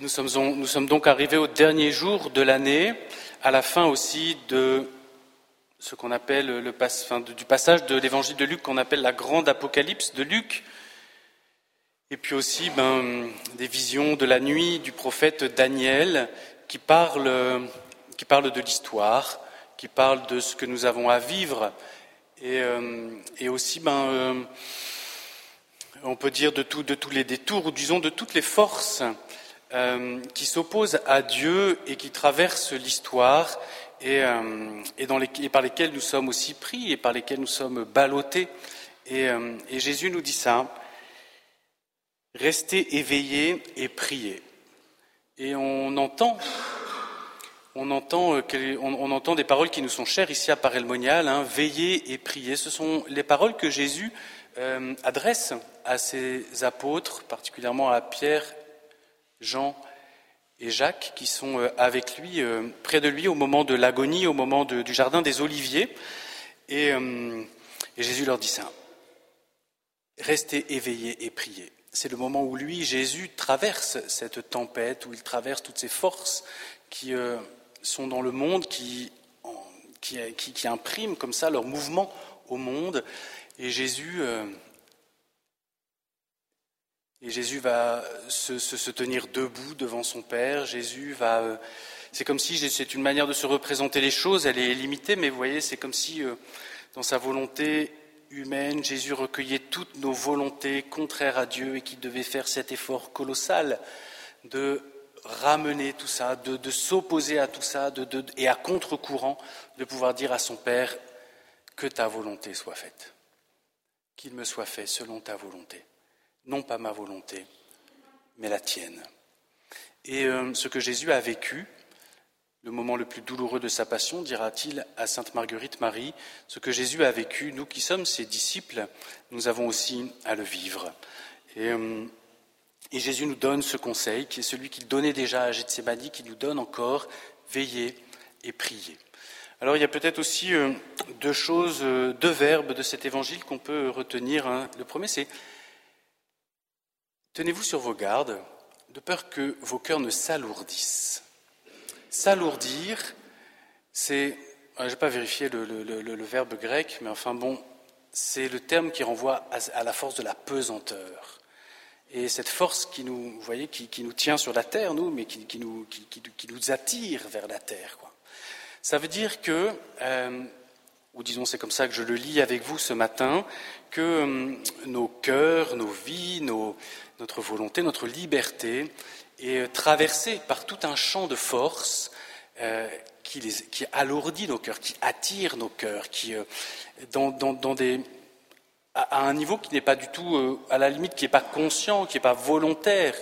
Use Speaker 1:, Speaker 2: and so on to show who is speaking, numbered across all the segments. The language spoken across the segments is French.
Speaker 1: nous sommes, donc arrivés au dernier jour de l'année, à la fin aussi de ce qu'on appelle du passage de l'évangile de Luc qu'on appelle la grande apocalypse de Luc, et puis aussi ben, des visions de la nuit du prophète Daniel qui parle, de l'histoire, qui parle de ce que nous avons à vivre, et, euh, aussi ben, euh, on peut dire de, de tous les détours, ou disons de toutes les forces euh, qui s'opposent à Dieu et qui traversent l'histoire et, euh, et, par lesquelles nous sommes aussi pris et par lesquelles nous sommes ballottés. Et, euh, Jésus nous dit ça, restez éveillés et priez. Et on entend on entend, des paroles qui nous sont chères ici à Parelmonial, hein, veiller et prier. Ce sont les paroles que Jésus adresse à ses apôtres, particulièrement à Pierre, Jean et Jacques, qui sont euh, avec lui, euh, près de lui au moment de l'agonie, au moment du jardin des Oliviers. Et, et Jésus leur dit ça. Restez éveillés et priez. C'est le moment où lui, Jésus, traverse cette tempête, où il traverse toutes ces forces qui sont dans le monde, qui, impriment comme ça leur mouvement au monde. Et Jésus, euh, et Jésus va se, se, tenir debout devant son Père. Jésus va. Euh, c'est comme si c'est une manière de se représenter les choses. Elle est limitée, mais vous voyez, c'est comme si euh, dans sa volonté humaine, Jésus recueillait toutes nos volontés contraires à Dieu et qu'il devait faire cet effort colossal de ramener tout ça, de, s'opposer à tout ça, et à contre-courant, de pouvoir dire à son Père que ta volonté soit faite qu'il me soit fait selon ta volonté, non pas ma volonté, mais la tienne. Et euh, ce que Jésus a vécu, le moment le plus douloureux de sa passion, dira-t-il à Sainte Marguerite Marie, ce que Jésus a vécu, nous qui sommes ses disciples, nous avons aussi à le vivre. Et, euh, Jésus nous donne ce conseil, qui est celui qu'il donnait déjà à Gethsemane, qui nous donne encore, veiller et prier. Alors il y a peut-être aussi euh, deux choses, deux verbes de cet évangile qu'on peut retenir. Hein. Le premier, c'est tenez-vous sur vos gardes, de peur que vos cœurs ne s'alourdissent. S'alourdir, c'est, je n'ai pas vérifié le, verbe grec, mais enfin bon, c'est le terme qui renvoie à, la force de la pesanteur. Et cette force qui nous, voyez, qui, nous tient sur la terre, nous, mais qui, nous, attire vers la terre. Ça veut dire que, euh, ou disons c'est comme ça que je le lis avec vous ce matin, que euh, nos cœurs, nos vies, notre volonté, notre liberté est traversée par tout un champ de force euh, qui, alourdit nos cœurs, qui attire nos cœurs, qui, à, un niveau qui n'est pas du tout, à la limite, qui n'est pas conscient, qui n'est pas volontaire,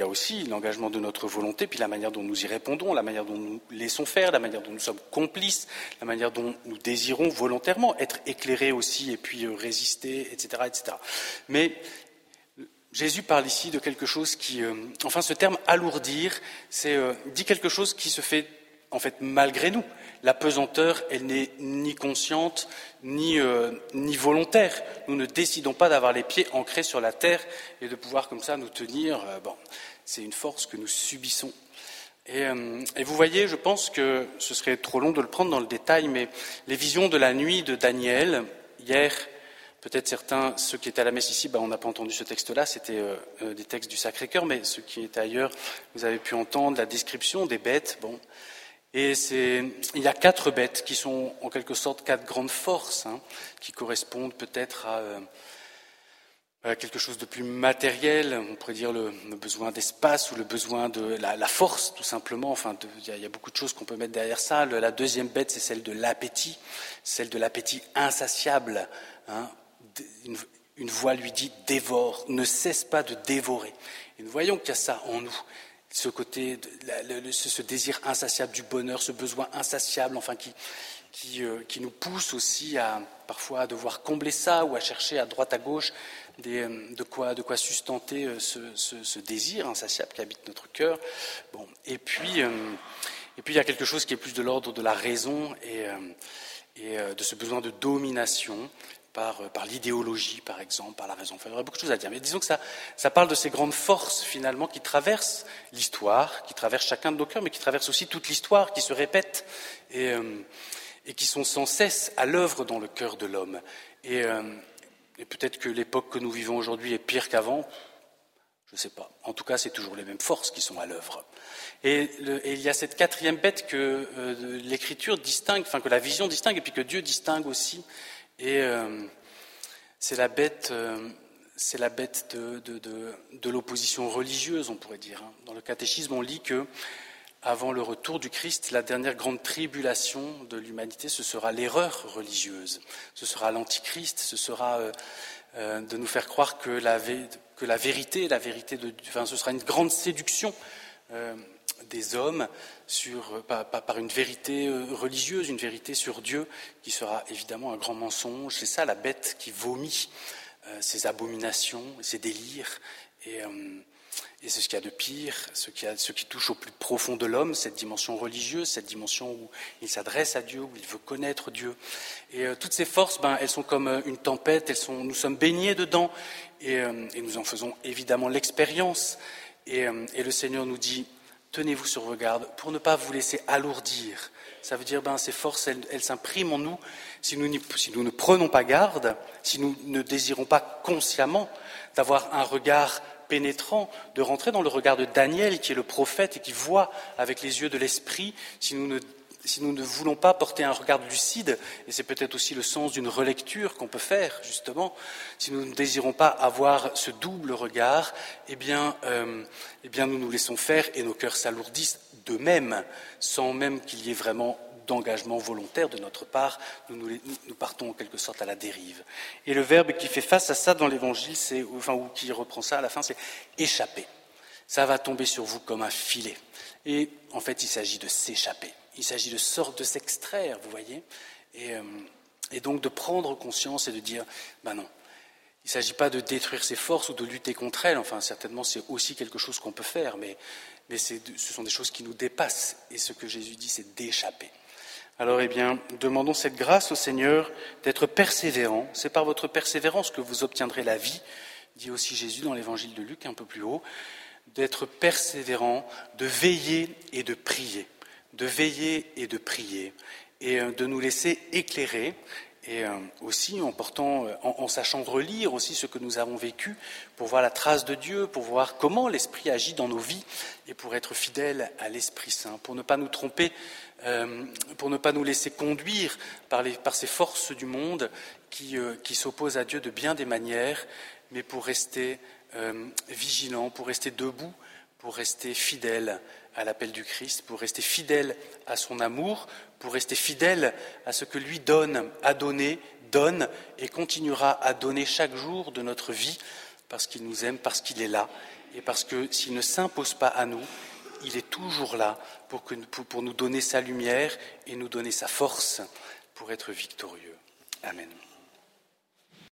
Speaker 1: il y a aussi l'engagement de notre volonté, puis la manière dont nous y répondons, la manière dont nous laissons faire, la manière dont nous sommes complices, la manière dont nous désirons volontairement être éclairés aussi et puis euh, résister, etc., etc. Mais Jésus parle ici de quelque chose qui, euh, enfin, ce terme alourdir, c'est euh, dit quelque chose qui se fait en fait malgré nous. La pesanteur, elle n'est ni consciente ni, ni volontaire. Nous ne décidons pas d'avoir les pieds ancrés sur la terre et de pouvoir comme ça nous tenir. bon, c'est une force que nous subissons. Euh, et, vous voyez, je pense que ce serait trop long de le prendre dans le détail, mais les visions de la nuit de Daniel, hier, peut-être certains, ceux qui étaient à la messe ici, ben, on n'a pas entendu ce texte-là, c'était euh, euh, des textes du Sacré-Cœur, mais ceux qui étaient ailleurs, vous avez pu entendre la description des bêtes. Bon. Et il y a quatre bêtes qui sont en quelque sorte quatre grandes forces, hein, qui correspondent peut-être à quelque chose de plus matériel, on pourrait dire le, besoin d'espace ou le besoin de la, force, tout simplement. Enfin, il y, a beaucoup de choses qu'on peut mettre derrière ça. la deuxième bête, c'est celle de l'appétit, celle de l'appétit insatiable. Hein. Une, voix lui dit dévore, ne cesse pas de dévorer. Et nous voyons qu'il y a ça en nous, ce côté, ce désir insatiable du bonheur, ce besoin insatiable, enfin qui, qui, euh, qui, nous pousse aussi à parfois à devoir combler ça ou à chercher à droite à gauche euh, de, quoi, de quoi sustenter euh, ce, désir insatiable qui habite notre cœur. Bon, et puis, et puis il y a quelque chose qui est plus de l'ordre de la raison et, et de ce besoin de domination par, par l'idéologie, par exemple, par la raison. il y aurait beaucoup de choses à dire. Mais disons que ça, ça parle de ces grandes forces, finalement, qui traversent l'histoire, qui traversent chacun de nos cœurs, mais qui traversent aussi toute l'histoire, qui se répètent et, et qui sont sans cesse à l'œuvre dans le cœur de l'homme. Et, et peut-être que l'époque que nous vivons aujourd'hui est pire qu'avant. Je ne sais pas. En tout cas, c'est toujours les mêmes forces qui sont à l'œuvre. Et, il y a cette quatrième bête que euh, l'Écriture distingue, enfin que la vision distingue, et puis que Dieu distingue aussi. Et euh, c'est la bête, euh, c'est la bête de, l'opposition religieuse, on pourrait dire. Hein. Dans le catéchisme, on lit que avant le retour du Christ, la dernière grande tribulation de l'humanité, ce sera l'erreur religieuse, ce sera l'antichrist, ce sera de nous faire croire que la, vérité, la vérité de, enfin, ce sera une grande séduction euh, des hommes sur, par, une vérité euh, religieuse, une vérité sur Dieu, qui sera évidemment un grand mensonge. C'est ça la bête qui vomit euh, ses abominations, ses délires. Et, et c'est ce qu'il y a de pire, ce qui, touche au plus profond de l'homme, cette dimension religieuse, cette dimension où il s'adresse à Dieu, où il veut connaître Dieu. Et toutes ces forces, ben, elles sont comme une tempête, elles sont, nous sommes baignés dedans, euh, et, nous en faisons évidemment l'expérience. Et, euh, le Seigneur nous dit, tenez-vous sur vos gardes pour ne pas vous laisser alourdir. Ça veut dire, ben, ces forces, elles, s'impriment en nous, si nous, ne prenons pas garde, si nous ne désirons pas consciemment d'avoir un regard pénétrant, de rentrer dans le regard de Daniel, qui est le prophète et qui voit avec les yeux de l'esprit, si nous ne voulons pas porter un regard lucide, et c'est peut-être aussi le sens d'une relecture qu'on peut faire, justement, si nous ne désirons pas avoir ce double regard, eh bien, euh, eh nous nous laissons faire et nos cœurs s'alourdissent d'eux-mêmes, sans même qu'il y ait vraiment d'engagement volontaire de notre part, nous, partons en quelque sorte à la dérive. Et le verbe qui fait face à ça dans l'Évangile, c'est, enfin, ou qui reprend ça à la fin, c'est échapper. Ça va tomber sur vous comme un filet. Et en fait, il s'agit de s'échapper. Il s'agit de sorte de s'extraire, vous voyez, euh, et, donc de prendre conscience et de dire, ben non, il ne s'agit pas de détruire ses forces ou de lutter contre elles, enfin certainement c'est aussi quelque chose qu'on peut faire, mais ce sont des choses qui nous dépassent, et ce que Jésus dit, c'est d'échapper. Alors, eh bien, demandons cette grâce au Seigneur d'être persévérant. C'est par votre persévérance que vous obtiendrez la vie, dit aussi Jésus dans l'évangile de Luc un peu plus haut, d'être persévérant, de veiller et de prier de veiller et de prier, et euh, de nous laisser éclairer, et euh, aussi en portant, euh, en, sachant relire aussi ce que nous avons vécu, pour voir la trace de Dieu, pour voir comment l'Esprit agit dans nos vies, et pour être fidèle à l'Esprit Saint, pour ne pas nous tromper, pour ne pas nous laisser conduire par, ces forces du monde qui, qui s'opposent à Dieu de bien des manières, mais pour rester vigilants, pour rester debout, pour rester fidèle à l'appel du Christ, pour rester fidèle à son amour, pour rester fidèle à ce que lui donne, a donné, donne et continuera à donner chaque jour de notre vie, parce qu'il nous aime, parce qu'il est là, et parce que s'il ne s'impose pas à nous, il est toujours là pour, nous donner sa lumière et nous donner sa force pour être victorieux. Amen.